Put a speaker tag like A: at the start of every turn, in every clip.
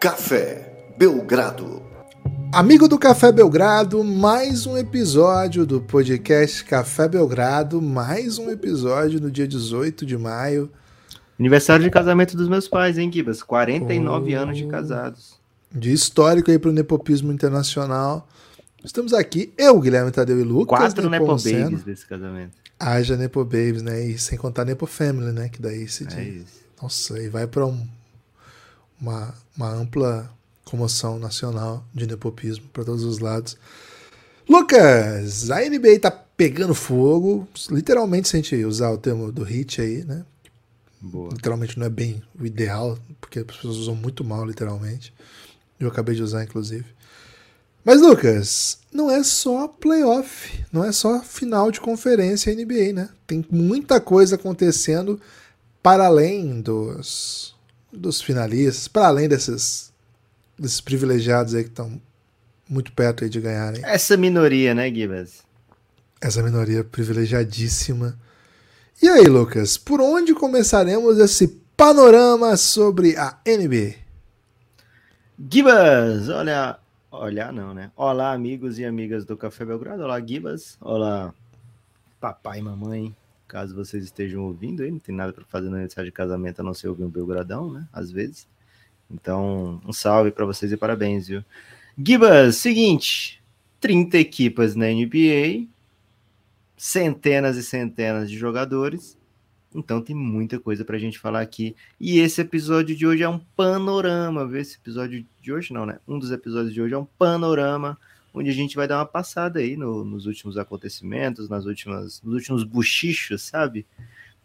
A: Café Belgrado.
B: Amigo do Café Belgrado, mais um episódio do podcast Café Belgrado, mais um episódio no dia 18 de maio.
C: Aniversário de casamento dos meus pais, hein, Gibas? 49 oh, anos de casados.
B: De histórico aí para o nepopismo internacional. Estamos aqui, eu, Guilherme Tadeu e Lucas.
C: Quatro Nepo Babies desse casamento.
B: Haja Nepo Babies, né? E sem contar Nepo Family, né? Que daí se
C: é Isso.
B: Nossa, aí vai para um, uma, uma ampla comoção nacional de nepopismo para todos os lados. Lucas, a NBA tá pegando fogo, literalmente se a gente usar o termo do hit aí, né?
C: Boa.
B: Literalmente não é bem o ideal, porque as pessoas usam muito mal, literalmente. Eu acabei de usar, inclusive. Mas, Lucas, não é só playoff, não é só final de conferência NBA, né? Tem muita coisa acontecendo para além dos, dos finalistas, para além desses, desses privilegiados aí que estão muito perto aí de ganharem.
C: Essa minoria, né, Gibas?
B: Essa minoria privilegiadíssima. E aí, Lucas, por onde começaremos esse panorama sobre a NBA?
C: Gibas, olha, olha não, né? Olá, amigos e amigas do Café Belgrado. Olá, Gibas. Olá, papai e mamãe. Caso vocês estejam ouvindo aí, não tem nada para fazer no aniversário de casamento a não ser ouvir um Belgradão, né? Às vezes. Então, um salve para vocês e parabéns, viu? Gibas, seguinte, 30 equipas na NBA, centenas e centenas de jogadores. Então tem muita coisa para a gente falar aqui. E esse episódio de hoje é um panorama. Vê esse episódio de hoje não, né? Um dos episódios de hoje é um panorama onde a gente vai dar uma passada aí no, nos últimos acontecimentos, nas últimas, nos últimos buchichos, sabe?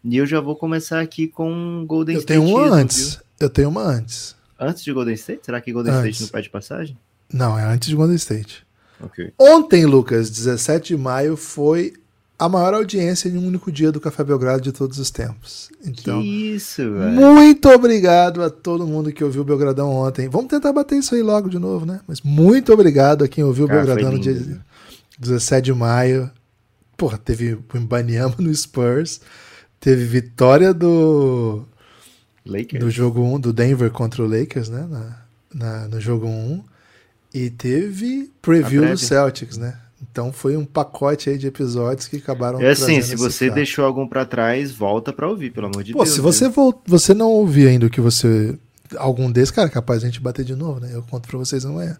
C: E eu já vou começar aqui com Golden
B: eu
C: State.
B: Eu tenho uma antes. Viu? Eu tenho uma antes.
C: Antes de Golden State? Será que Golden antes. State não pede passagem?
B: Não, é antes de Golden State.
C: Okay.
B: Ontem, Lucas, 17 de maio, foi a maior audiência em um único dia do Café Belgrado de todos os tempos. Então,
C: que isso, velho.
B: Muito obrigado a todo mundo que ouviu o Belgradão ontem. Vamos tentar bater isso aí logo de novo, né? Mas muito obrigado a quem ouviu o Belgradão no dia 17 de maio. Porra, teve o Mbanyama no Spurs. Teve vitória do
C: Lakers.
B: do jogo 1 do Denver contra o Lakers, né? Na, na no jogo 1. E teve preview do Celtics, né? Então foi um pacote aí de episódios que acabaram.
C: É assim, se você deixou algum para trás, volta para ouvir, pelo amor de
B: Pô,
C: Deus.
B: se você volt... você não ouvir ainda o que você algum desses, cara, capaz a gente bater de novo, né? Eu conto para vocês amanhã.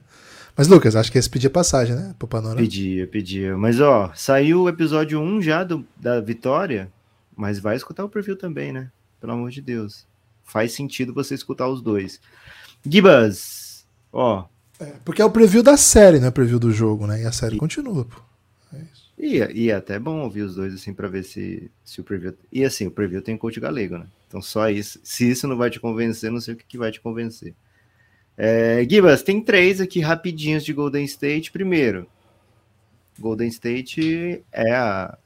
B: Mas Lucas, acho que esse pedia passagem, né, pro panorama.
C: Pedia, pedia. Mas ó, saiu o episódio 1 já do, da Vitória, mas vai escutar o perfil também, né? Pelo amor de Deus. Faz sentido você escutar os dois. Gibas, ó,
B: é, porque é o preview da série, não é preview do jogo, né? E a série e, continua, pô. É isso.
C: E, e é até bom ouvir os dois, assim, pra ver se, se o preview. E assim, o preview tem coach galego, né? Então só isso. Se isso não vai te convencer, não sei o que, que vai te convencer. É, Gibas, tem três aqui rapidinhos de Golden State. Primeiro, Golden State é a,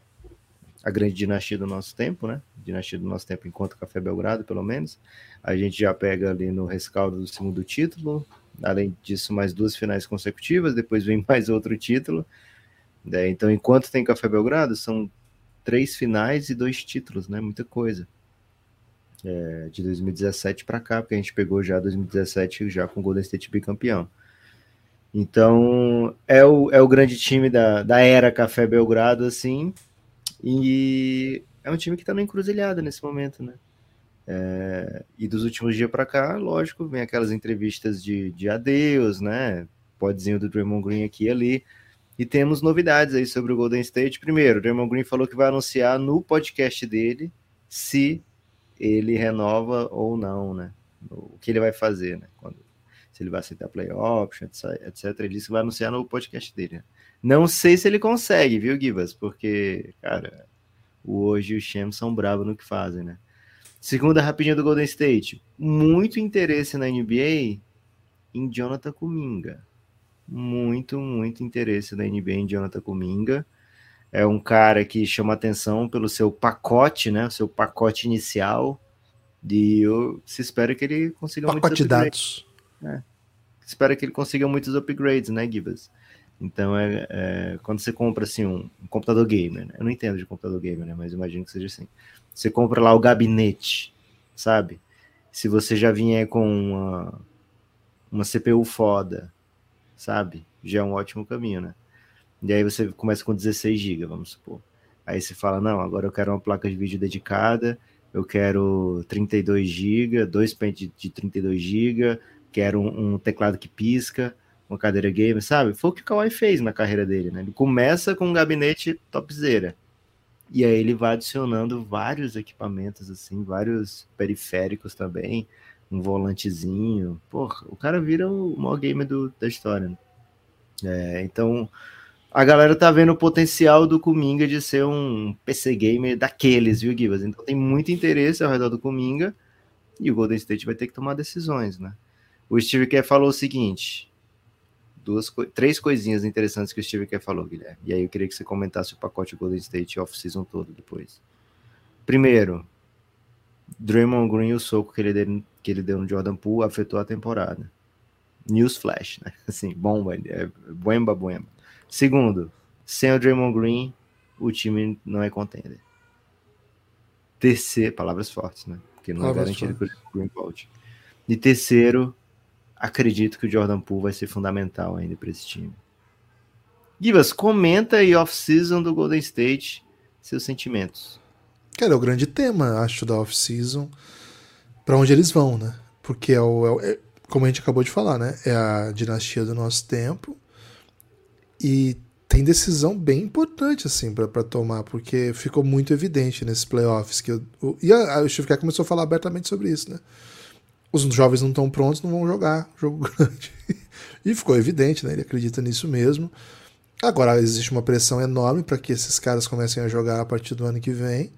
C: a grande dinastia do nosso tempo, né? Dinastia do nosso tempo enquanto Café Belgrado, pelo menos. A gente já pega ali no rescaldo do segundo título, Além disso, mais duas finais consecutivas, depois vem mais outro título. É, então, enquanto tem Café Belgrado, são três finais e dois títulos, né? Muita coisa. É, de 2017 para cá, porque a gente pegou já 2017 já com o Golden State bicampeão. Então, é o, é o grande time da, da era Café Belgrado, assim, e é um time que está na encruzilhada nesse momento, né? É, e dos últimos dias para cá, lógico, vem aquelas entrevistas de, de adeus, né? Podzinho do Draymond Green aqui e ali. E temos novidades aí sobre o Golden State. Primeiro, o Draymond Green falou que vai anunciar no podcast dele se ele renova ou não, né? O que ele vai fazer, né? Quando, se ele vai aceitar play option, etc. Ele disse que vai anunciar no podcast dele. Né? Não sei se ele consegue, viu, Gibas? Porque, cara, o hoje e o Shem são bravos no que fazem, né? Segunda rapidinha do Golden State. Muito interesse na NBA em Jonathan Kuminga. Muito, muito interesse na NBA em Jonathan Kuminga. É um cara que chama atenção pelo seu pacote, né? O seu pacote inicial. E eu se espero que ele consiga
B: pacote muitos upgrades.
C: É. Espero que ele consiga muitos upgrades, né, Gibas? Então, é, é, quando você compra assim, um, um computador gamer, né? eu não entendo de computador gamer, né? mas imagino que seja assim. Você compra lá o gabinete, sabe? Se você já vier com uma, uma CPU foda, sabe? Já é um ótimo caminho, né? E aí você começa com 16 GB, vamos supor. Aí você fala, não, agora eu quero uma placa de vídeo dedicada, eu quero 32 GB, dois pentes de 32 GB, quero um, um, teclado que pisca, uma cadeira gamer, sabe? Foi o que o Kawhi fez na carreira dele, né? Ele começa com um gabinete topzera. E aí ele vai adicionando vários equipamentos, assim, vários periféricos também, um volantezinho. Porra, o cara vira o maior gamer do, da história. Né? É, então, a galera tá vendo o potencial do Kuminga de ser um PC gamer daqueles, viu, Gibas? Então tem muito interesse ao redor do Kuminga e o Golden State vai ter que tomar decisões, né? O Steve Kerr falou o seguinte: duas, três coisinhas interessantes que o Steve Kerr falou, Guilherme. E aí eu queria que você comentasse o pacote Golden State off-season todo depois. Primeiro, Draymond Green, o soco que ele, deu, que ele deu no Jordan Poole afetou a temporada. News flash, né? Assim, bomba, é, buemba, buemba. Segundo, sem o Draymond Green, o time não é contender. Terceiro, palavras fortes, né? Porque não é palavras é garantido fortes. que o Green volte. E terceiro, acredito que o Jordan Poole vai ser fundamental ainda para esse time. Givas, comenta aí off-season do Golden State, seus sentimentos.
B: Cara, é o grande tema, acho, da off-season, para onde eles vão, né? Porque é o, é, como a gente acabou de falar, né? É a dinastia do nosso tempo. E tem decisão bem importante assim para tomar, porque ficou muito evidente nesses playoffs que eu, o, e a, a, o Steve Kerr começou a falar abertamente sobre isso, né? Os jovens não estão prontos, não vão jogar jogo grande. e ficou evidente, né? Ele acredita nisso mesmo. Agora existe uma pressão enorme para que esses caras comecem a jogar a partir do ano que vem.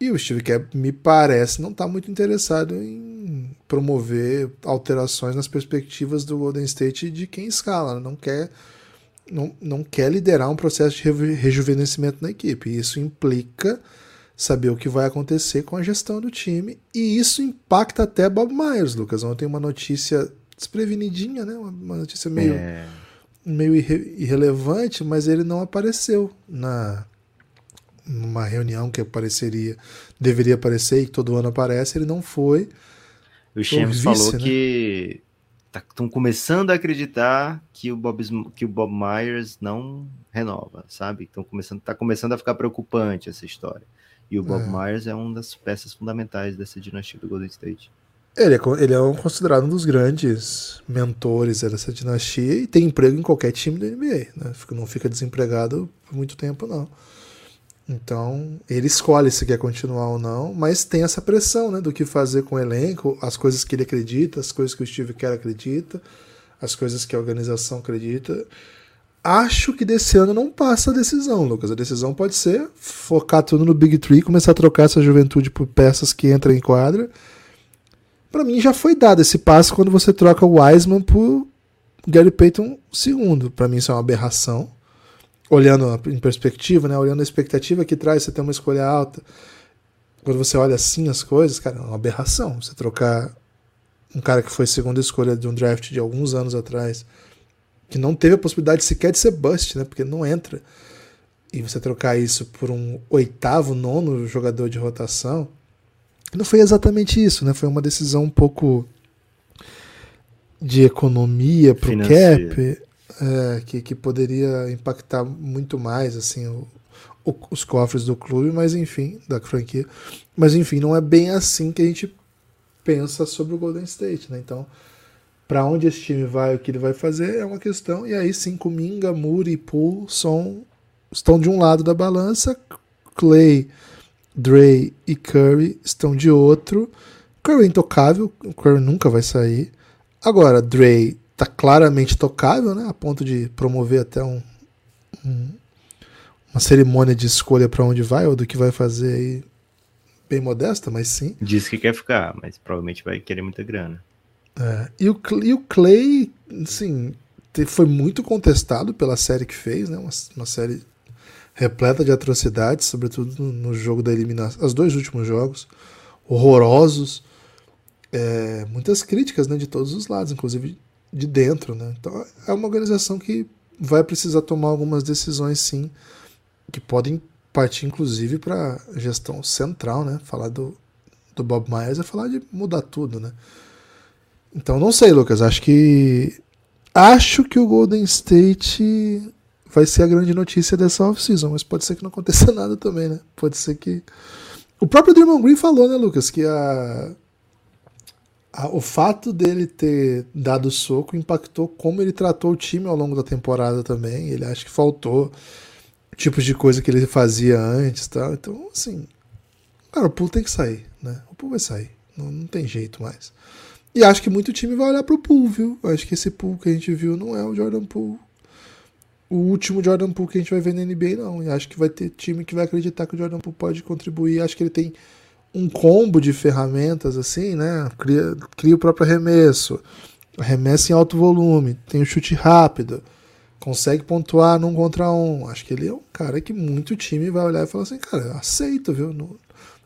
B: E o Steve Kerr, me parece, não está muito interessado em promover alterações nas perspectivas do Golden State de quem escala. Né? Não quer não, não quer liderar um processo de rejuvenescimento na equipe. Isso implica saber o que vai acontecer com a gestão do time. E isso impacta até Bob Myers, Lucas. Ontem uma notícia desprevenidinha, né? Uma notícia meio, é. meio irre irrelevante, mas ele não apareceu na numa reunião que apareceria, deveria aparecer e que todo ano aparece, ele não foi.
C: O Shams falou né? que estão tá, começando a acreditar que o Bob, que o Bob Myers não renova, sabe? Estão começando, tá começando a ficar preocupante essa história. E o Bob é. Myers é uma das peças fundamentais dessa dinastia do Golden State.
B: Ele é, ele é considerado um dos grandes mentores dessa dinastia e tem emprego em qualquer time da NBA. Né? Não fica desempregado por muito tempo, não. Então, ele escolhe se quer continuar ou não, mas tem essa pressão né, do que fazer com o elenco, as coisas que ele acredita, as coisas que o Steve Kerr acredita, as coisas que a organização acredita. Acho que desse ano não passa a decisão, Lucas. A decisão pode ser focar tudo no Big Tree, começar a trocar essa juventude por peças que entram em quadra. Para mim já foi dado esse passo quando você troca o Wiseman por Gary Payton II. Para mim isso é uma aberração olhando em perspectiva, né? Olhando a expectativa que traz você ter uma escolha alta. Quando você olha assim as coisas, cara, é uma aberração. Você trocar um cara que foi segunda escolha de um draft de alguns anos atrás, que não teve a possibilidade sequer de ser bust, né? Porque não entra. E você trocar isso por um oitavo, nono jogador de rotação, não foi exatamente isso, né? Foi uma decisão um pouco de economia pro cap é, que, que poderia impactar muito mais assim o, o, os cofres do clube, mas enfim, da franquia. Mas enfim, não é bem assim que a gente pensa sobre o Golden State, né? Então, para onde esse time vai, o que ele vai fazer é uma questão. E aí sim, Kuminga, Muri e Poole são, estão de um lado da balança, Clay, Dre e Curry estão de outro. Curry é intocável, o Curry nunca vai sair. Agora, Dre tá claramente tocável, né? A ponto de promover até um, um uma cerimônia de escolha para onde vai ou do que vai fazer aí, bem modesta, mas sim.
C: Diz que quer ficar, mas provavelmente vai querer muita grana.
B: É, e, o, e o Clay, assim, foi muito contestado pela série que fez, né? Uma, uma série repleta de atrocidades, sobretudo no, jogo da eliminação, os dois últimos jogos horrorosos, é, muitas críticas, né, de todos os lados, inclusive de dentro, né? Então é uma organização que vai precisar tomar algumas decisões, sim, que podem partir inclusive para gestão central, né? Falar do, do Bob Myers é falar de mudar tudo, né? Então não sei, Lucas. Acho que. Acho que o Golden State vai ser a grande notícia dessa off-season, mas pode ser que não aconteça nada também, né? Pode ser que. O próprio Draymond Green falou, né, Lucas, que a, a, o fato dele ter dado soco impactou como ele tratou o time ao longo da temporada também. Ele acha que faltou tipos de coisa que ele fazia antes, tá? Então, assim, cara, o pool tem que sair, né? O pool vai sair, não, não tem jeito mais. E acho que muito time vai olhar pro pool, viu? Acho que esse pool que a gente viu não é o Jordan Poole o último Jordan Poole que a gente vai ver na NBA, não. E acho que vai ter time que vai acreditar que o Jordan Poole pode contribuir. Acho que ele tem um combo de ferramentas, assim, né? Cria, cria o próprio arremesso, arremesso em alto volume, tem o um chute rápido, consegue pontuar num contra um. Acho que ele é um cara que muito time vai olhar e falar assim, cara, aceito, viu? Não,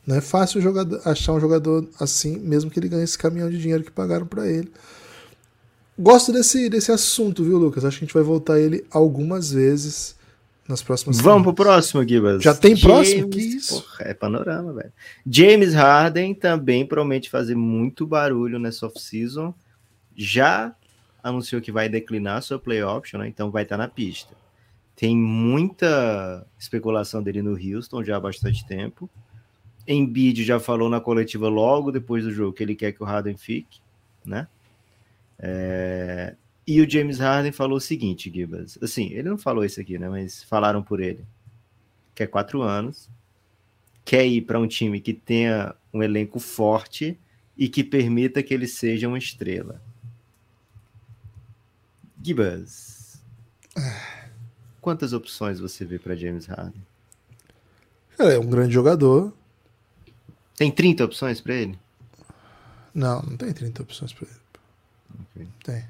B: não é fácil jogador, achar um jogador assim, mesmo que ele ganhe esse caminhão de dinheiro que pagaram para ele. Gosto desse, desse assunto, viu, Lucas? Acho que a gente vai voltar a ele algumas vezes nas próximas
C: Vamos pro próximo, Gibas.
B: Já tem James, próximo? Que isso?
C: Porra, é panorama, velho. James Harden também promete fazer muito barulho nessa off-season. Já anunciou que vai declinar sua play option, né? Então vai estar na pista. Tem muita especulação dele no Houston já há bastante tempo. Embiid já falou na coletiva logo depois do jogo que ele quer que o Harden fique, né? É... E o James Harden falou o seguinte, Gibas. Assim, ele não falou isso aqui, né? Mas falaram por ele. Quer quatro anos, quer ir para um time que tenha um elenco forte e que permita que ele seja uma estrela. Gibas, quantas opções você vê para James Harden?
B: é um grande jogador.
C: Tem 30 opções para ele?
B: Não, não tem 30 opções para ele. Okay. Tem.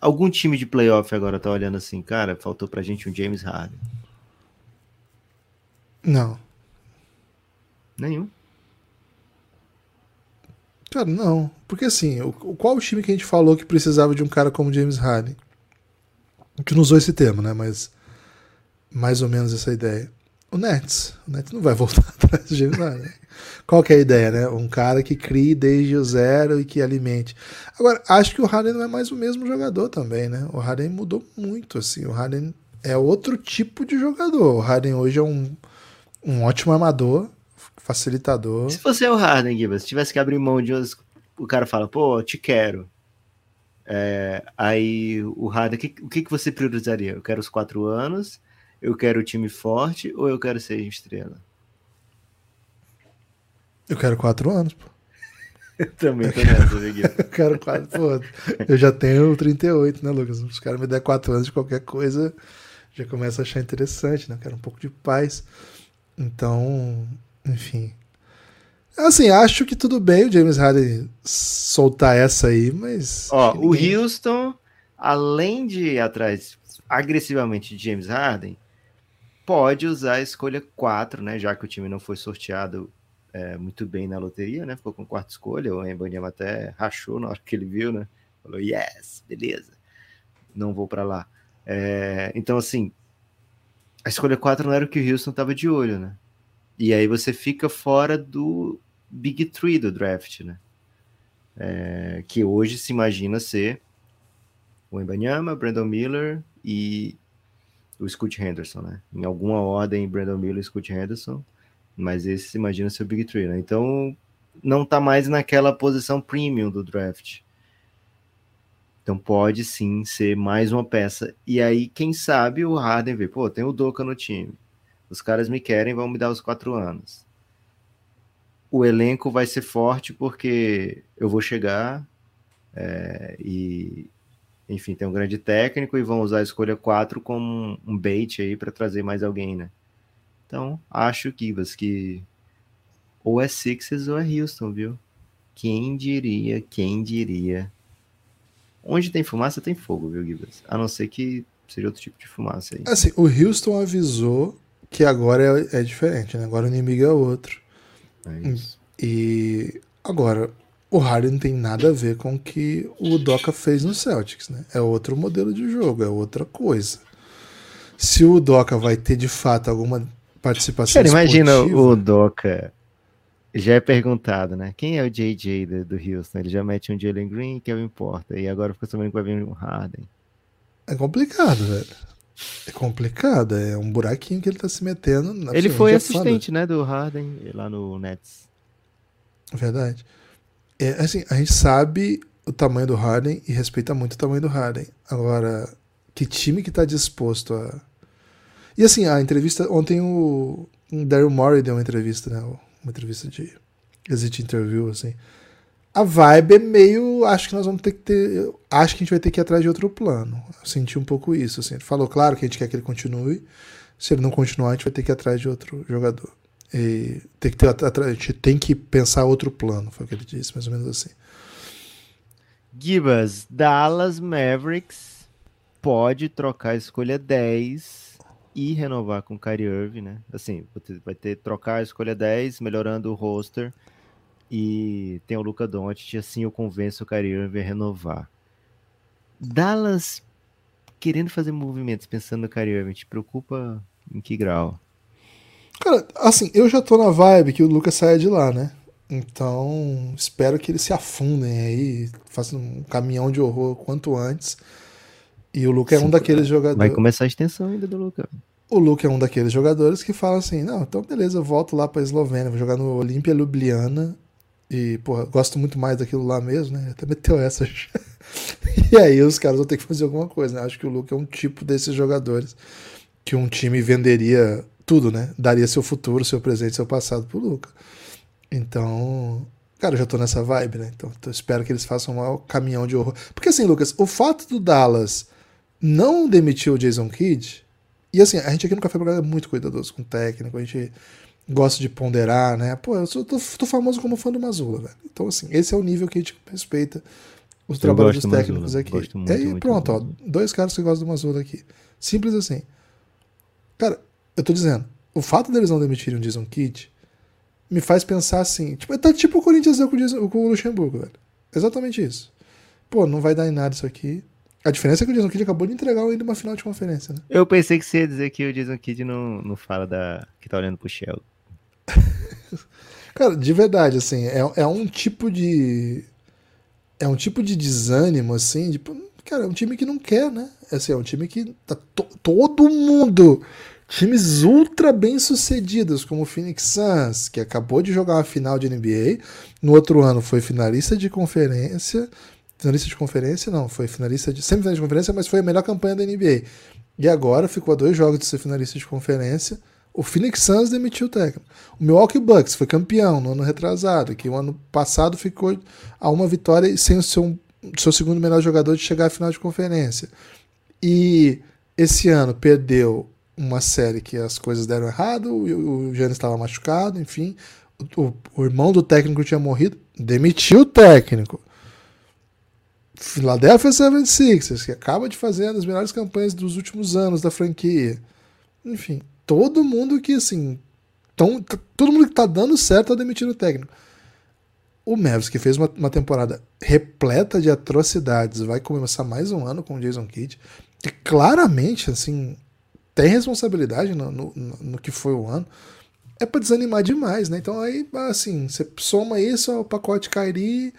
C: Algum time de playoff agora tá olhando assim, cara, faltou pra gente um James Harden.
B: Não.
C: Nenhum.
B: Cara, não. Porque assim, o, qual o time que a gente falou que precisava de um cara como James Harden? A gente não usou esse termo, né? Mas mais ou menos essa ideia. O Nets. O Nets não vai voltar atrás James Harden. Qual que é a ideia, né? Um cara que crie desde o zero e que alimente. Agora, acho que o Harden não é mais o mesmo jogador também, né? O Harden mudou muito, assim. O Harden é outro tipo de jogador. O Harden hoje é um, um ótimo armador, facilitador.
C: Se você é o Harden, Gibbs, se tivesse que abrir mão de uns... O cara fala, pô, te quero. É, aí o Harden, o que, que você priorizaria? Eu quero os quatro anos, eu quero o time forte ou eu quero ser estrela?
B: Eu quero quatro anos, pô.
C: Eu também tô nessa, Miguel.
B: eu quero quatro, pô. Eu já tenho 38, né, Lucas? Os caras me der quatro anos de qualquer coisa, já começa a achar interessante, né? Eu quero um pouco de paz. Então, enfim. Assim, acho que tudo bem o James Harden soltar essa aí, mas.
C: Ó, ninguém... o Houston, além de ir atrás agressivamente de James Harden, pode usar a escolha 4, né? Já que o time não foi sorteado é, muito bem na loteria, né? Ficou com quarta escolha. O Embanyama até rachou na hora que ele viu, né? Falou, yes, beleza. Não vou para lá. É, então, assim, a escolha 4 não era o que o Houston tava de olho, né? E aí você fica fora do Big Three do draft, né? É, que hoje se imagina ser o Embanyama, Brandon Miller e o Scoot Henderson, né? Em alguma ordem, Brandon Miller e Scoot Henderson. Mas esse imagina ser o Big Three, né? Então não tá mais naquela posição premium do draft. Então pode sim ser mais uma peça. E aí, quem sabe o Harden vê, pô, tem o Doca no time. Os caras me querem, vão me dar os quatro anos. O elenco vai ser forte porque eu vou chegar é, e, enfim, tem um grande técnico e vão usar a escolha 4 como um bait aí para trazer mais alguém, né? Então, acho, Kivas, que ou é Sixers ou é Houston, viu? Quem diria, quem diria. Onde tem fumaça, tem fogo, viu, Gibas? A não ser que seja outro tipo de fumaça aí.
B: Assim, o Houston avisou que agora é, é diferente, né? Agora o inimigo é outro. É isso. E agora, o Harden não tem nada a ver com o que o Doca fez no Celtics, né? É outro modelo de jogo, é outra coisa. Se o Doca vai ter de fato alguma participação
C: Cara, imagina o Doca já é perguntado, né? Quem é o JJ do, do Houston? Ele já mete um Jalen Green, que é o importa. E agora fica sabendo que vai vir um Harden.
B: É complicado, velho. É complicado, é um buraquinho que ele tá se metendo.
C: Ele foi assistente, né, do Harden lá no Nets.
B: Verdade. É, assim, a gente sabe o tamanho do Harden e respeita muito o tamanho do Harden. Agora, que time que tá disposto a. E assim, a entrevista. Ontem o, o Daryl Morey deu uma entrevista, né? Uma entrevista de exit interview, assim. A vibe é meio. Acho que nós vamos ter que ter. Acho que a gente vai ter que ir atrás de outro plano. Eu senti um pouco isso, assim. Ele falou, claro, que a gente quer que ele continue. Se ele não continuar, a gente vai ter que ir atrás de outro jogador. E tem que ter, a gente tem que pensar outro plano, foi o que ele disse, mais ou menos assim.
C: Gibas, Dallas Mavericks pode trocar a escolha 10 e renovar com o Kyrie Irving, né? Assim, vai ter trocar a escolha 10, melhorando o roster e tem o Luca Doncic, assim eu convenço o Kyrie Irving a renovar. Dallas querendo fazer movimentos pensando no Kyrie Irving, te preocupa em que grau?
B: Cara, assim, eu já tô na vibe que o Lucas saia de lá, né? Então, espero que eles se afundem aí, façam um caminhão de horror quanto antes. E o Luca é um daqueles jogadores.
C: Vai começar a extensão ainda do Luca.
B: O Luca é um daqueles jogadores que fala assim: não, então beleza, eu volto lá pra Eslovênia, vou jogar no Olímpia Ljubljana. E, porra, gosto muito mais daquilo lá mesmo, né? Até meteu essa. e aí os caras vão ter que fazer alguma coisa, né? Acho que o Luca é um tipo desses jogadores que um time venderia tudo, né? Daria seu futuro, seu presente, seu passado pro Luca. Então, cara, eu já tô nessa vibe, né? Então, eu espero que eles façam um caminhão de horror. Porque assim, Lucas, o fato do Dallas não demitir o Jason Kidd, e assim, a gente aqui no Café Programa é muito cuidadoso com o técnico, a gente gosta de ponderar, né? Pô, eu sou, tô, tô famoso como fã do Mazula, velho. Então, assim, esse é o nível que a gente respeita os eu trabalhos dos técnicos Mazula, aqui. Muito, e aí, pronto, ó, dois caras que gostam do Mazula aqui. Simples assim. Cara, eu tô dizendo, o fato deles não demitirem o Jason Kidd me faz pensar assim, tipo, tá tipo o Corinthians com o, com o Luxemburgo, velho. Exatamente isso. Pô, não vai dar em nada isso aqui. A diferença é que o Jason Kidd acabou de entregar ainda uma final de conferência, né?
C: Eu pensei que você ia dizer que o Jason Kidd não, não fala da. que tá olhando pro Shell.
B: Cara, de verdade, assim, é, é um tipo de. É um tipo de desânimo, assim, tipo, cara, é um time que não quer, né? Assim, é um time que tá to, todo mundo Times ultra bem sucedidos, como o Phoenix Suns, que acabou de jogar uma final de NBA, no outro ano foi finalista de conferência. Finalista de conferência, não, foi finalista de. Semifinalista de conferência, mas foi a melhor campanha da NBA. E agora ficou a dois jogos de ser finalista de conferência. O Phoenix Suns demitiu o técnico. O Milwaukee Bucks foi campeão no ano retrasado, que o ano passado ficou a uma vitória sem o seu, seu segundo melhor jogador de chegar à final de conferência. E esse ano perdeu uma série que as coisas deram errado, o, o estava machucado, enfim. O, o, irmão do técnico tinha morrido, demitiu o técnico. Philadelphia 76ers, que acaba de fazer das melhores campanhas dos últimos anos da franquia. Enfim, todo mundo que, assim, tão, todo mundo que tá dando certo tá demitindo o técnico. O Mavis, que fez uma, uma, temporada repleta de atrocidades, vai começar mais um ano com o Jason Kidd, que claramente, assim, tem responsabilidade no, no, no que foi o ano, é para desanimar demais, né? Então aí, assim, você soma isso ao pacote Kairi,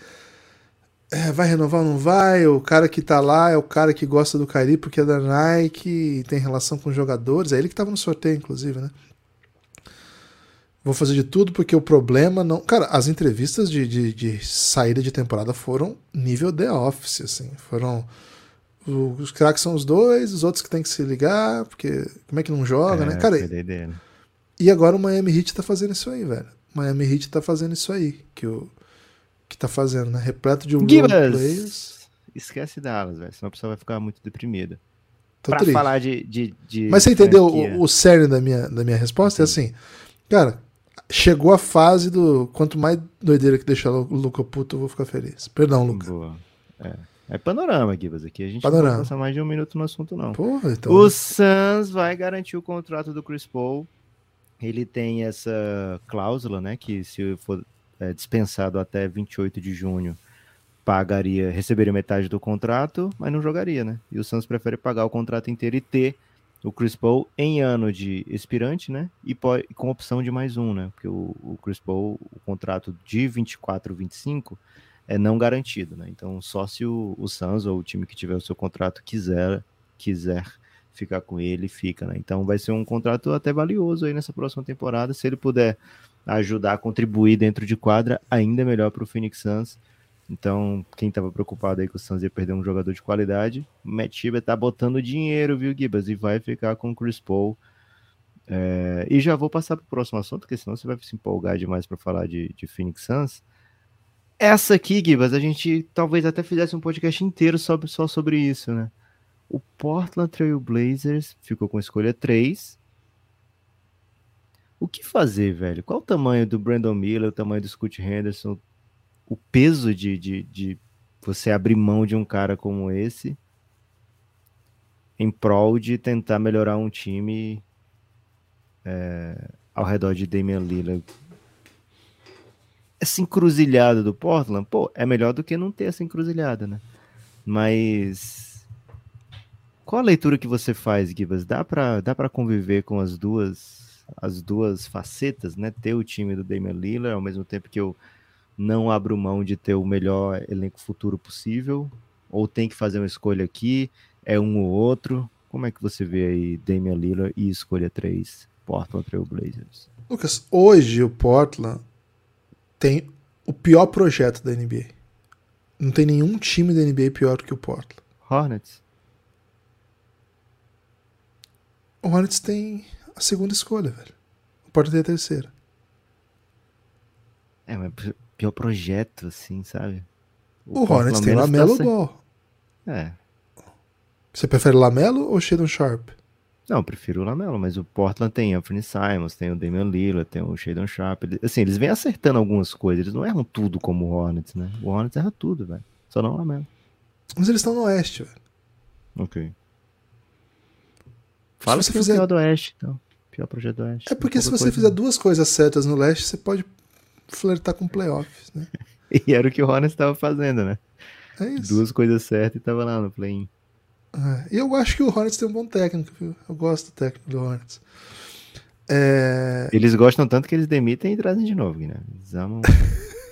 B: é, vai renovar ou não vai? O cara que tá lá é o cara que gosta do Kairi porque é da Nike, tem relação com jogadores, é ele que tava no sorteio, inclusive, né? Vou fazer de tudo porque o problema não. Cara, as entrevistas de, de, de saída de temporada foram nível The Office, assim. Foram os craques são os dois, os outros que tem que se ligar, porque como é que não joga, né? é, né? Cara, e agora o Miami Heat tá fazendo isso aí, velho. O Miami Heat tá fazendo isso aí, que o que tá fazendo, né? Repleto de role players.
C: Esquece Dallas, velho, senão a pessoa vai ficar muito deprimida. Tô pra triste. falar de, de, de
B: Mas você entendeu o, o cerne da minha, da minha resposta? É assim, cara, chegou a fase do quanto mais doideira que deixar o Luca puto, eu vou ficar feliz. Perdão, Luca.
C: Boa. É. É panorama, Gibas. Aqui a gente
B: panorama. não
C: vai passar mais de um minuto no assunto, não.
B: Porra, então...
C: O Suns vai garantir o contrato do Chris Paul. Ele tem essa cláusula, né? Que se for é, dispensado até 28 de junho, pagaria, receberia metade do contrato, mas não jogaria, né? E o Suns prefere pagar o contrato inteiro e ter o Chris Paul em ano de expirante, né? E pode, com opção de mais um, né? Porque o, o Chris Paul, o contrato de 24, 25 é não garantido, né? Então, só se o, o Suns ou o time que tiver o seu contrato quiser, quiser ficar com ele, fica, né? Então, vai ser um contrato até valioso aí nessa próxima temporada. Se ele puder ajudar a contribuir dentro de quadra, ainda melhor para o Phoenix Suns. Então, quem estava preocupado aí que o Suns ia perder um jogador de qualidade, o Matt Shiba tá botando dinheiro, viu, Gibas? E vai ficar com o Chris Paul. É... e já vou passar para o próximo assunto, porque senão você vai se empolgar demais para falar de, de Phoenix Suns. Essa aqui, Gibas, a gente talvez até fizesse um podcast inteiro sobre, só sobre isso, né? O Portland Trail Blazers ficou com escolha 3. O que fazer, velho? Qual o tamanho do Brandon Miller, o tamanho do Scott Henderson, o peso de, de, de você abrir mão de um cara como esse em prol de tentar melhorar um time é, ao redor de Damian Lillard. Essa encruzilhada do Portland, pô, é melhor do que não ter essa encruzilhada, né? Mas qual a leitura que você faz, Gibas? Dá para dá para conviver com as duas as duas facetas, né? Ter o time do Damian Lillard ao mesmo tempo que eu não abro mão de ter o melhor elenco futuro possível? Ou tem que fazer uma escolha aqui? É um ou outro? Como é que você vê aí Damian Lillard e escolha 3, Portland Trail Blazers?
B: Lucas, hoje o Portland tem o pior projeto da NBA. Não tem nenhum time da NBA pior que o Portland.
C: Hornets?
B: O Hornets tem a segunda escolha, velho. O Portland tem a terceira.
C: É, mas pior projeto, assim, sabe?
B: O, o Hornets tem Lamelo tá Ball.
C: É.
B: Você prefere Lamelo ou Shadon Sharp?
C: Não, prefiro o Lamelo, mas o Portland tem Anthony Simons, tem o Damian Lillard, tem o Shadon Sharp. Assim, eles vêm acertando algumas coisas, eles não erram tudo como o Hornets, né? O Hornets erra tudo, velho. Só não o Lamelo.
B: Mas eles estão no Oeste, velho.
C: Ok. Fala se você fizer... é o pior do Oeste, então. Pior projeto do Oeste.
B: É porque se você fizer duas coisas certas no Leste, você pode flertar com playoffs, né?
C: e era o que o Hornets estava fazendo, né?
B: É isso.
C: Duas coisas certas e tava lá no play-in.
B: É, e eu acho que o Hornets tem um bom técnico, viu? Eu gosto do técnico do Hornets. É...
C: Eles gostam tanto que eles demitem e trazem de novo, né? Eles amam.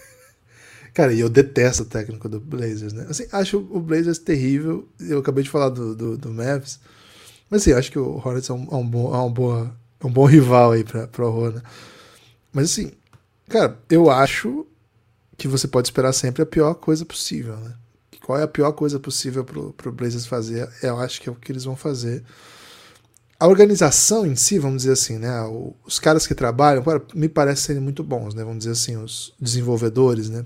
B: Cara, e eu detesto o técnico do Blazers, né? Assim, acho o Blazers terrível. Eu acabei de falar do, do, do Mavs. Mas assim, acho que o Hornets é um, é um, bom, é um, boa, é um bom rival aí pra, pra Hornets. Mas assim, Cara, eu acho que você pode esperar sempre a pior coisa possível, né? Qual é a pior coisa possível pro, pro Blazers fazer? Eu acho que é o que eles vão fazer. A organização em si, vamos dizer assim, né? Os caras que trabalham, me parecem serem muito bons, né? Vamos dizer assim, os desenvolvedores, né?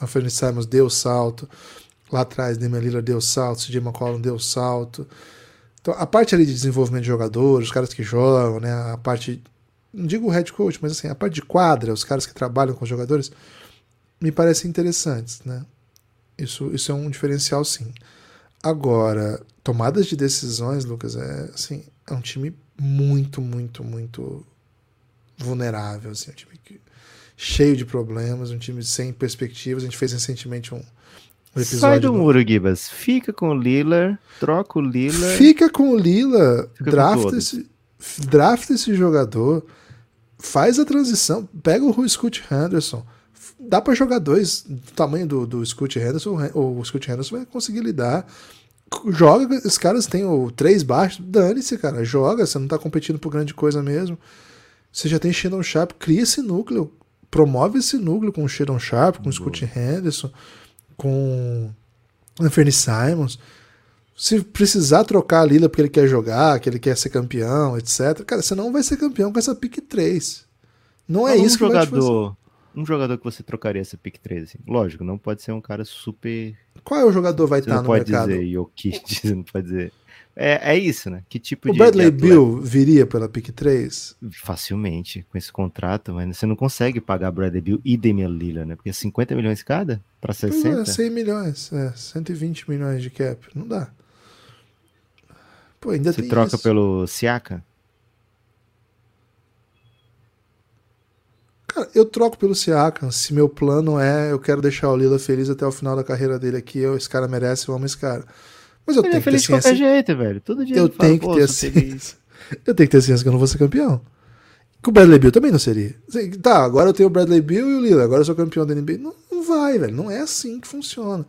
B: A Fernie Simons deu salto, lá atrás Damian Lillard deu salto, CJ McCollum deu salto. Então, a parte ali de desenvolvimento de jogadores, os caras que jogam, né? A parte não digo o head coach, mas assim, a parte de quadra, os caras que trabalham com os jogadores, me parecem interessantes, né? Isso, isso é um diferencial, sim. Agora, tomadas de decisões, Lucas, é assim, é um time muito, muito, muito vulnerável, assim, um time que, cheio de problemas, um time sem perspectivas. A gente fez recentemente um, episódio.
C: Sai do muro, Gibas. Fica com o Lila, troca o Lila.
B: Fica com o Lila, draft esse, draft esse jogador faz a transição, pega o Scott Henderson, dá para jogar dois do tamanho do, do Scott Henderson, o Scott Henderson vai conseguir lidar. Joga, os caras têm o três baixos, dane-se, cara, joga, você não tá competindo por grande coisa mesmo. Você já tem Shannon Sharp, cria esse núcleo, promove esse núcleo com o Shannon Sharp, com o Scott Henderson, com Anthony Simons. Se precisar trocar a Lila porque ele quer jogar, que ele quer ser campeão, etc. Cara, você não vai ser campeão com essa pick 3. Não é isso que
C: jogador,
B: vai te fazer.
C: Um jogador que você trocaria essa pick 3, assim. Lógico, não pode ser um cara super.
B: Qual é o jogador vai você estar no mercado?
C: Não pode dizer Jokic, você não pode dizer. É, é isso, né? Que tipo
B: o
C: de.
B: O Bradley de Bill viria pela pick 3?
C: Facilmente, com esse contrato, mas você não consegue pagar Bradley Bill e Damian Lillard, né? Porque 50 milhões cada para 60?
B: Pois é, 100 milhões, é, 120 milhões de cap, não dá.
C: Pô, ainda Você troca isso. pelo Siaka?
B: Cara, eu troco pelo Siakam. Se meu plano é eu quero deixar o Lila feliz até o final da carreira dele aqui, eu, esse cara merece, eu amo esse cara. Mas eu
C: Ele é
B: tenho que ter
C: feliz de qualquer
B: ciência.
C: jeito, velho. Todo dia
B: Eu
C: ele fala,
B: tenho que
C: "Pô,
B: ter a
C: feliz."
B: ciência. Eu tenho que ter ciência que eu não vou ser campeão. Que o Bradley Bill também não seria. Tá, agora eu tenho o Bradley Bill e o Lillard, agora eu sou campeão da NBA. Não, não vai, velho. Não é assim que funciona.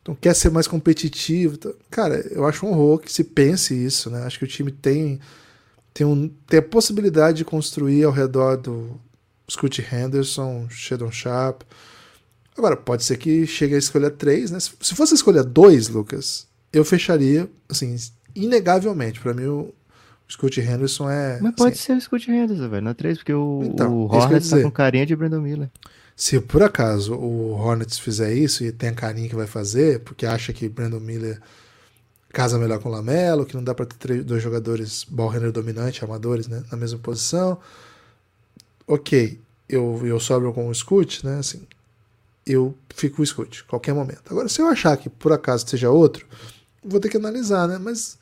B: Então quer ser mais competitivo. tá? Cara, eu acho um horror que se pense isso, né? Acho que o time tem, tem, um, tem a possibilidade de construir ao redor do Scoot Henderson, Shadon Sharp. Agora, pode ser que chegue a escolha 3, né? Se se fosse a escolha 2, Lucas, eu fecharia, assim, inegavelmente. Pra mim, o Scoot Henderson é.
C: Mas pode
B: assim,
C: ser o Scott Henderson, velho, na 3, porque o,
B: Então,
C: o Hornets tá com carinha de Brandon Miller.
B: Se por acaso o Hornets fizer isso e tem a carinha que vai fazer, porque acha que Brandon Miller casa melhor com o Lamelo, que não dá pra ter dois jogadores ball handler dominante, amadores, né, na mesma posição. Ok, eu, eu sobro com o Scoot, né, assim, eu fico com o Scoot, qualquer momento. Agora, se eu achar que por acaso seja outro, vou ter que analisar, né, mas,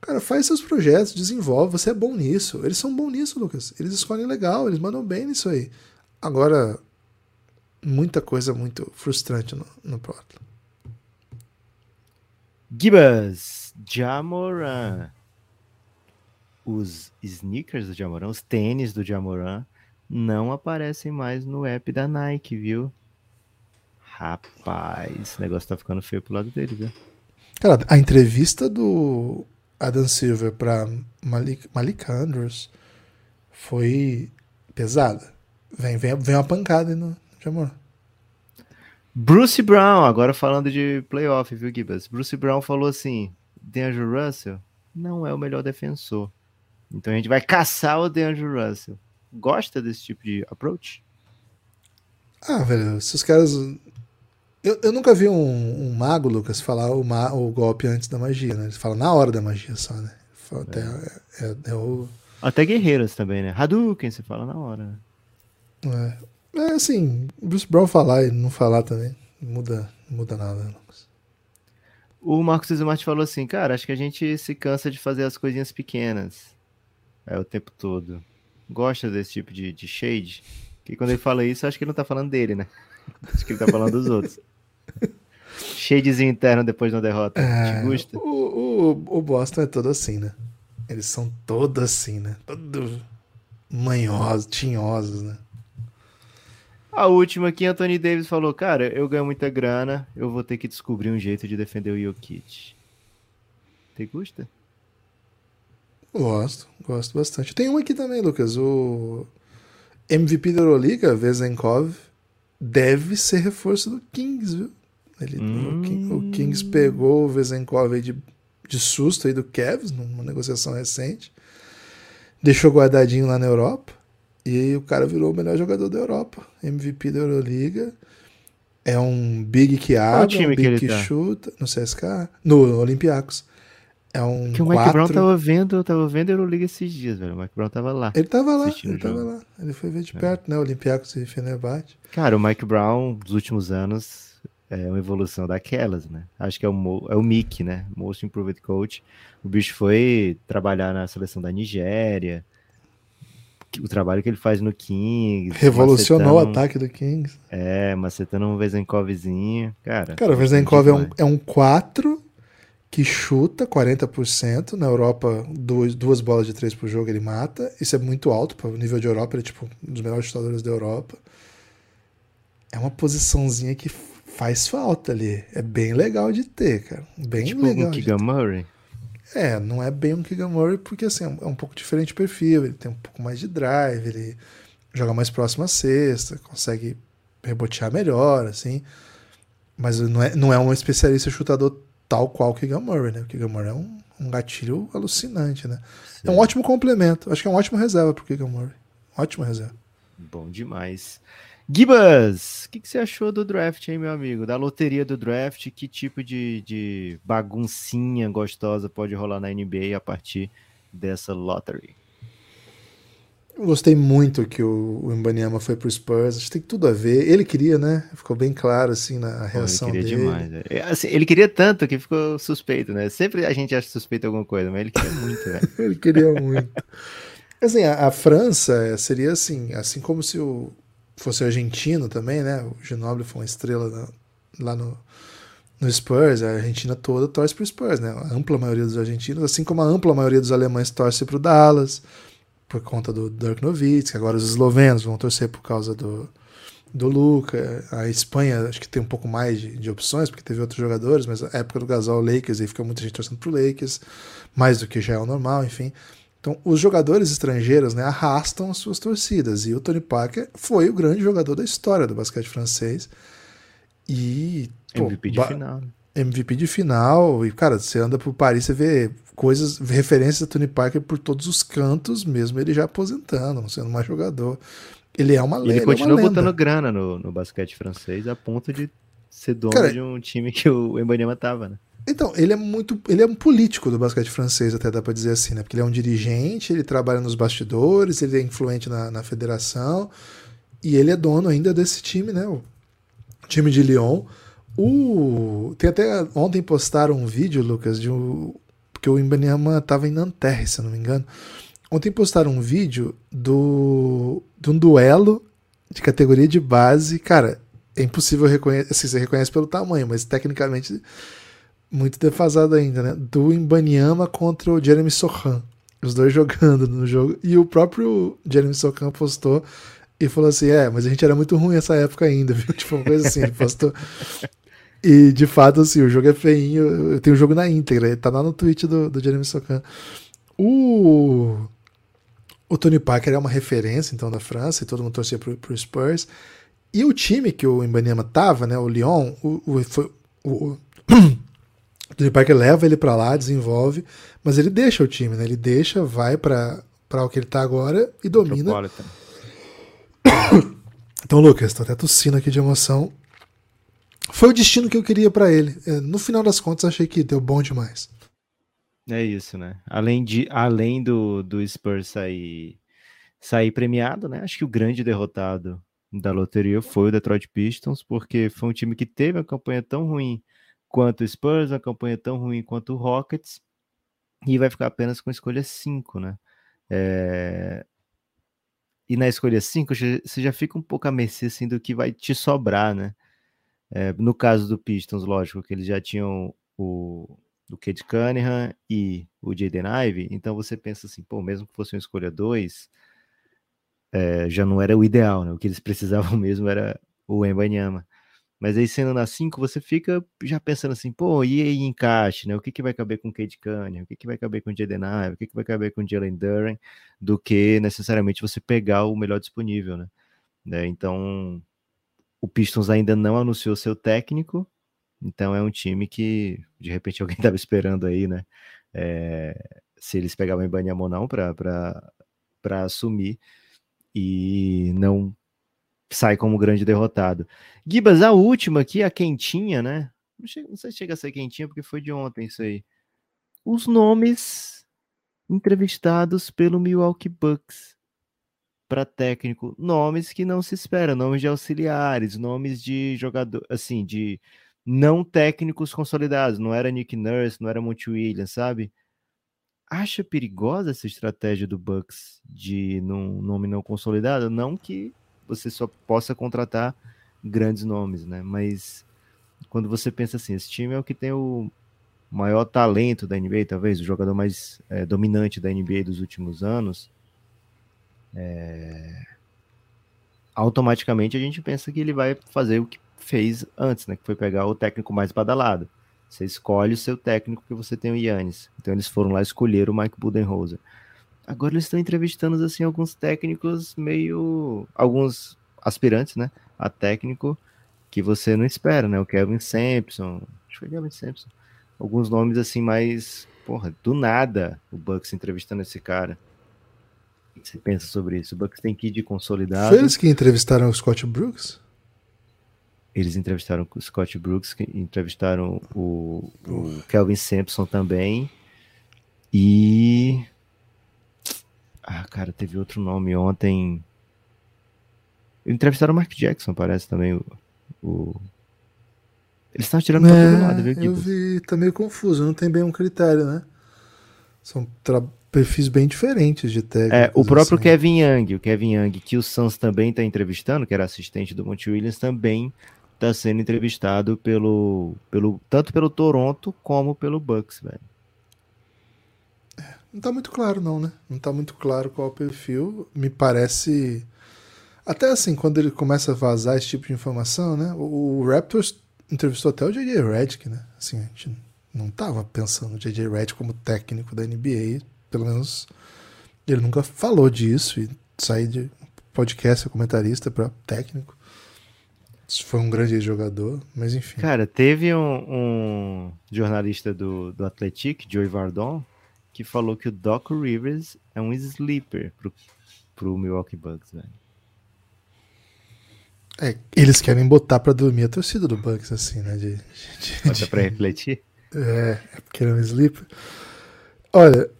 B: cara, faz seus projetos, desenvolve, você é bom nisso. Eles são bons nisso, Lucas. Eles escolhem legal, eles mandam bem nisso aí. Agora, muita coisa muito frustrante no, no Portland.
C: Gibas, Jamoran. Os sneakers do Jamoran, os tênis do Jamoran, não aparecem mais no app da Nike, viu? Rapaz, esse negócio tá ficando feio pro lado dele, viu?
B: Cara, a entrevista do Adam Silver pra Malik, Malik Andrews foi pesada. Vem, vem, vem uma pancada aí no Jamor.
C: Bruce Brown, agora falando de playoff, viu, Gibas? Bruce Brown falou assim: DeAndre Russell não é o melhor defensor. Então a gente vai caçar o DeAndre Russell. Gosta desse tipo de approach?
B: Ah, velho, se os caras. Eu, eu nunca vi um, um mago, Lucas, falar o, ma, o golpe antes da magia, né? Ele fala na hora da magia só, né? Fala Até, é. É, é o.
C: Até guerreiras também, né? Hadouken, você fala na hora. né?
B: É, é assim, Bruce Brown falar e não falar também. Não muda, não muda nada, Lucas.
C: O Marcos Smart falou assim, cara, acho que a gente se cansa de fazer as coisinhas pequenas. É o tempo todo. Gosta desse tipo de, de shade? Que quando ele fala isso, acho que ele não tá falando dele, né? Acho que ele tá falando dos outros. Shadezinho interno depois da derrota.
B: É,
C: Te gusta?
B: O, o, o Boston é todo assim, né? Eles são todos assim, né? Todos manhosos, tinhosos, né?
C: A última aqui, Anthony Davis falou, cara, eu ganho muita grana, eu vou ter que descobrir um jeito de defender o Jokic. Te gusta?
B: Gosto, gosto bastante. Tem um aqui também, Lucas. O MVP da Euroliga, Vezenkov, deve ser reforço do Kings, viu? Ele,
C: Hum.
B: o, King- o Kings pegou o Vezenkov aí de, de susto aí do Cavs, numa negociação recente. Deixou guardadinho lá na Europa. E aí o cara virou o melhor jogador da Europa. MVP da Euroliga. É um big que abre, um
C: que
B: big
C: ele
B: que,
C: tá?
B: chuta. No CSK. No Olympiacos. É um
C: Que o Mike
B: quatro...
C: Brown tava vendo, tava vendo a Euroliga esses dias, velho. O Mike Brown tava lá.
B: Ele tava lá, ele tava lá. Ele foi ver de perto, né? Olympiacos e Fenerbahçe.
C: Cara, o Mike Brown, dos últimos anos, é uma evolução daquelas, né? Acho que é o, Mo- é o Mick, né? Most Improved Coach. O bicho foi trabalhar na seleção da Nigéria. O trabalho que ele faz no Kings.
B: Revolucionou o ataque do Kings.
C: É, macetando um Vezenkovzinho. Cara,
B: Cara, o
C: gostei
B: Vezenkov é um,
C: demais.
B: é um 4 que chuta 40%. Na Europa, dois, duas bolas de três por jogo ele mata. Isso é muito alto para o nível de Europa. Ele é tipo um dos melhores chutadores da Europa. É uma posiçãozinha que faz falta ali. É bem legal de ter, cara. Bem
C: Tipo
B: legal.
C: o
B: de
C: Keegan Murray.
B: É, não é bem um Keegan Murray, porque assim, é um- é um pouco diferente o perfil, ele tem um pouco mais de drive, ele joga mais próximo à cesta, consegue rebotear melhor, assim. Mas não é, não é um especialista chutador tal qual o Keegan Murray, né? O Keegan Murray é um, um gatilho alucinante, né? É um ótimo complemento. Acho que é um ótimo reserva pro Keegan Murray. Ótima reserva.
C: Bom demais. Gibas, o que, que você achou do draft, hein, meu amigo? Da loteria do draft, que tipo de, de baguncinha gostosa pode rolar na NBA a partir dessa lottery?
B: Gostei muito que o, o Mbanyama foi pro Spurs. Acho que tem tudo a ver. Ele queria, né? Ficou bem claro, assim, na
C: Pô, ele
B: reação
C: queria
B: dele.
C: demais. né? Assim, ele queria tanto que ficou suspeito, né? Sempre a gente acha suspeito alguma coisa, mas ele queria muito, velho.
B: Ele queria muito. Assim, a, a França seria assim, assim como se o fosse o argentino também, né? O Ginóbili foi uma estrela na- lá no, no Spurs, a Argentina toda torce pro Spurs, né? A ampla maioria dos argentinos, assim como a ampla maioria dos alemães torce pro Dallas, por conta do Dirk Nowitzki, agora os eslovenos vão torcer por causa do, do Luca, a Espanha acho que tem um pouco mais de, de opções, porque teve outros jogadores, mas a época do Gasol Lakers, aí fica muita gente torcendo pro Lakers, mais do que já é o normal, enfim. Então, os jogadores estrangeiros né, arrastam as suas torcidas, e o Tony Parker foi o grande jogador da história do basquete francês, e...
C: MVP de final.
B: MVP de final, e cara, você anda por Paris, você vê coisas, referências a Tony Parker por todos os cantos, mesmo ele já aposentando, não sendo mais jogador. Ele é uma
C: lenda. Ele continua é botando grana no, no basquete francês a ponto de ser dono cara, de um time que o Embanyama tava, né?
B: Então, ele é muito. Ele é um político do basquete francês, até dá pra dizer assim, né? Porque ele é um dirigente, ele trabalha nos bastidores, ele é influente na, na federação. E ele é dono ainda desse time, né? O time de Lyon. O... Tem até. Ontem postaram um vídeo, Lucas, de um, porque o Imbanyama estava em Nanterre, se eu não me engano. Ontem postaram um vídeo do, de um duelo de categoria de base. Cara, é impossível reconhecer. Assim, você reconhece pelo tamanho, mas tecnicamente muito defasado ainda, né? Do Imbanyama contra o Jeremy Sohan. Os dois jogando no jogo. E o próprio Jeremy Sohan postou e falou assim: É, mas a gente era muito ruim nessa época ainda, viu? Tipo, uma coisa assim. Ele postou. E de fato, assim, o jogo é feinho. Eu tenho o jogo na íntegra, tá lá no tweet do, do Jeremy Socan. O, o Tony Parker é uma referência, então, da França, e todo mundo torcia pro, pro Spurs. E o time que o Ibanema tava, né, o Lyon, o, o, foi, o, o Tony Parker leva ele para lá, desenvolve, mas ele deixa o time, né? Ele deixa, vai para o que ele tá agora e domina. Então, Lucas, tô até tossindo aqui de emoção. Foi o destino que eu queria para ele. É, no final das contas, achei que deu bom demais.
C: É isso, né? Além, de, além do, do Spurs sair, sair premiado, né? Acho que o grande derrotado da loteria foi o Detroit Pistons, porque foi um time que teve uma campanha tão ruim quanto o Spurs, uma campanha tão ruim quanto o Rockets, e vai ficar apenas com a escolha 5, né? É... E na escolha 5, você já fica um pouco a mercê assim, do que vai te sobrar, né? É, no caso do Pistons, lógico que eles já tinham o, o Cade Cunningham e o Jaden Ive, então você pensa assim, pô, mesmo que fosse uma escolha 2, é, já não era o ideal, né? O que eles precisavam mesmo era o Embanyama. Mas aí sendo na 5, você fica já pensando assim, pô, e aí encaixe, né? O que, que vai caber com o Cade Cunningham? O que, que vai caber com o Jaden Ive? O que, que vai caber com o Jalen Duran? Do que necessariamente você pegar o melhor disponível, né? né? Então, o Pistons ainda não anunciou seu técnico, então é um time que de repente alguém estava esperando aí, né? É, se eles pegavam em Banyama ou não para assumir e não sai como grande derrotado. Gibas, a última aqui, a quentinha, né? Não, chega, não sei se chega a ser quentinha porque foi de ontem isso aí. Os nomes entrevistados pelo Milwaukee Bucks para técnico nomes que não se espera, nomes de auxiliares, nomes de jogador, assim, de não técnicos consolidados. Não era Nick Nurse, não era Monty Williams, sabe? Acha perigosa essa estratégia do Bucks de num nome não consolidado? Não que você só possa contratar grandes nomes, né? Mas quando você pensa assim, esse time é o que tem o maior talento da NBA, talvez o jogador mais é, dominante da NBA dos últimos anos é... automaticamente a gente pensa que ele vai fazer o que fez antes, né? Que foi pegar o técnico mais badalado. Você escolhe o seu técnico que você tem o Yannis. Então eles foram lá escolher o Mike Budenholzer. Agora eles estão entrevistando assim alguns técnicos meio alguns aspirantes, né, a técnico que você não espera, né? O Kevin Sampson, acho que foi Kevin Sampson. Alguns nomes assim mais, porra, do nada o Bucks entrevistando esse cara que você pensa sobre isso? O Bucks tem que ir de consolidado.
B: Foi eles que entrevistaram o Scott Brooks?
C: Eles entrevistaram o Scott Brooks, que entrevistaram o, o Kelvin Sampson também. E. Ah, cara, teve outro nome ontem. Entrevistaram o Mark Jackson, parece também. O, o... Eles estavam tirando é, pra todo lado, viu,
B: Eu vi, tá meio confuso, não tem bem um critério, né? São tra perfis bem diferentes de técnicos.
C: É, o próprio assim. Kevin Young, o Kevin Young, que o Suns também está entrevistando, que era assistente do Monte Williams, também tá sendo entrevistado pelo, pelo tanto pelo Toronto como pelo Bucks, velho.
B: Não tá muito claro, não, né? Não tá muito claro qual é o perfil. Me parece. Até assim, quando ele começa a vazar esse tipo de informação, né? O Raptors entrevistou até o J.J. Redick, né? Assim, a gente não tava pensando no J.J. Redick como técnico da NBA, pelo menos ele nunca falou disso e sair de podcast, comentarista para técnico. Foi um grande jogador, mas enfim.
C: Cara, teve um, um jornalista do, do Athletic, Joey Vardon, que falou que o Doc Rivers é um sleeper pro, pro Milwaukee Bucks, velho.
B: É, eles querem botar pra dormir a torcida do Bucks, assim, né? De,
C: de, Bota de... pra refletir?
B: É, é porque é um sleeper. Olha,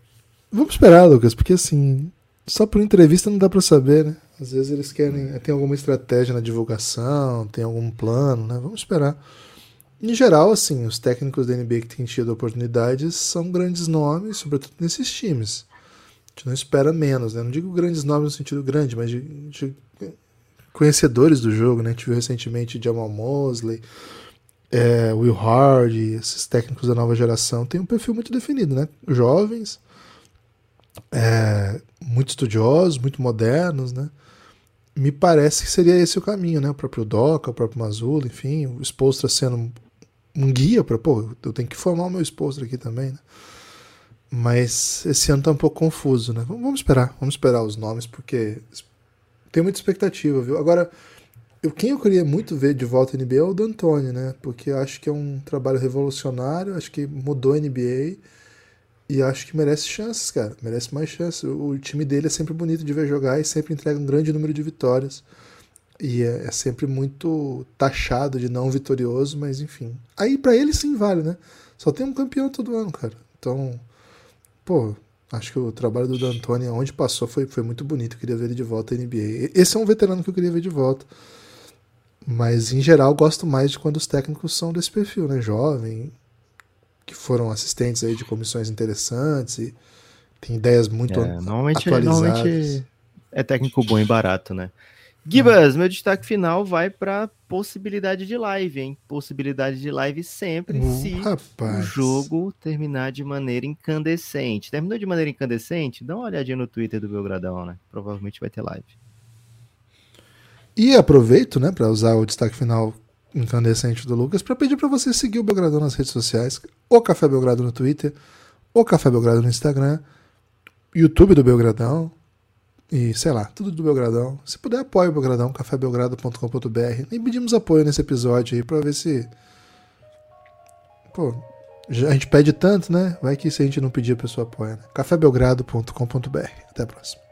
B: vamos esperar, Lucas, porque assim, só por entrevista não dá pra saber, né? Às vezes eles querem, tem alguma estratégia na divulgação, tem algum plano, né? Vamos esperar. Em geral, assim, os técnicos da NBA que têm tido oportunidades são grandes nomes, sobretudo nesses times. A gente não espera menos, né? Não digo grandes nomes no sentido grande, mas de, de conhecedores do jogo, né? A gente viu recentemente Jamal Mosley, é, Will Hard, esses técnicos da nova geração têm um perfil muito definido, né? Jovens, é, muito estudiosos, muito modernos, né? Me parece que seria esse o caminho, né? O próprio Doca, o próprio Mazula, enfim, o Spolstra sendo um guia para, pô, eu tenho que formar o meu esposo aqui também, né? Mas esse ano tá um pouco confuso, né? Vamos esperar, vamos esperar os nomes, porque tem muita expectativa, viu? Agora, eu, quem eu queria muito ver de volta à NBA é o D'Antoni, né? Porque acho que é um trabalho revolucionário, acho que mudou a NBA e acho que merece chances, cara. Merece mais chances. O, time dele é sempre bonito de ver jogar e sempre entrega um grande número de vitórias. E é, é, sempre muito taxado de não vitorioso, mas enfim. Aí para ele sim vale, né? Só tem um campeão todo ano, cara. Então, pô, acho que o trabalho do D'Antoni, onde passou, foi, foi muito bonito. Eu queria ver ele de volta à NBA. Esse é um veterano que eu queria ver de volta. Mas, em geral, gosto mais de quando os técnicos são desse perfil, né? Jovem, que foram assistentes aí de comissões interessantes e tem ideias muito é,
C: normalmente,
B: atualizadas.
C: Normalmente é técnico bom e barato, né? Gibas, meu destaque final vai para possibilidade de live, hein? Possibilidade de live sempre uh, se rapaz. o jogo terminar de maneira incandescente. Terminou de maneira incandescente? Dá uma olhadinha no Twitter do Belgradão, né? Provavelmente vai ter live.
B: E aproveito, né, para usar o destaque final incandescente do Lucas para pedir para você seguir o Belgradão nas redes sociais, o Café Belgrado no Twitter, o Café Belgrado no Instagram, YouTube do Belgradão, e sei lá, tudo do Belgradão. Se puder, apoie o Belgradão, cafébelgrado.com.br. Nem pedimos apoio nesse episódio aí pra ver se. Pô, a gente pede tanto, né? Vai que se a gente não pedir, a pessoa apoia. Né? cafébelgrado.com.br. Até a próxima.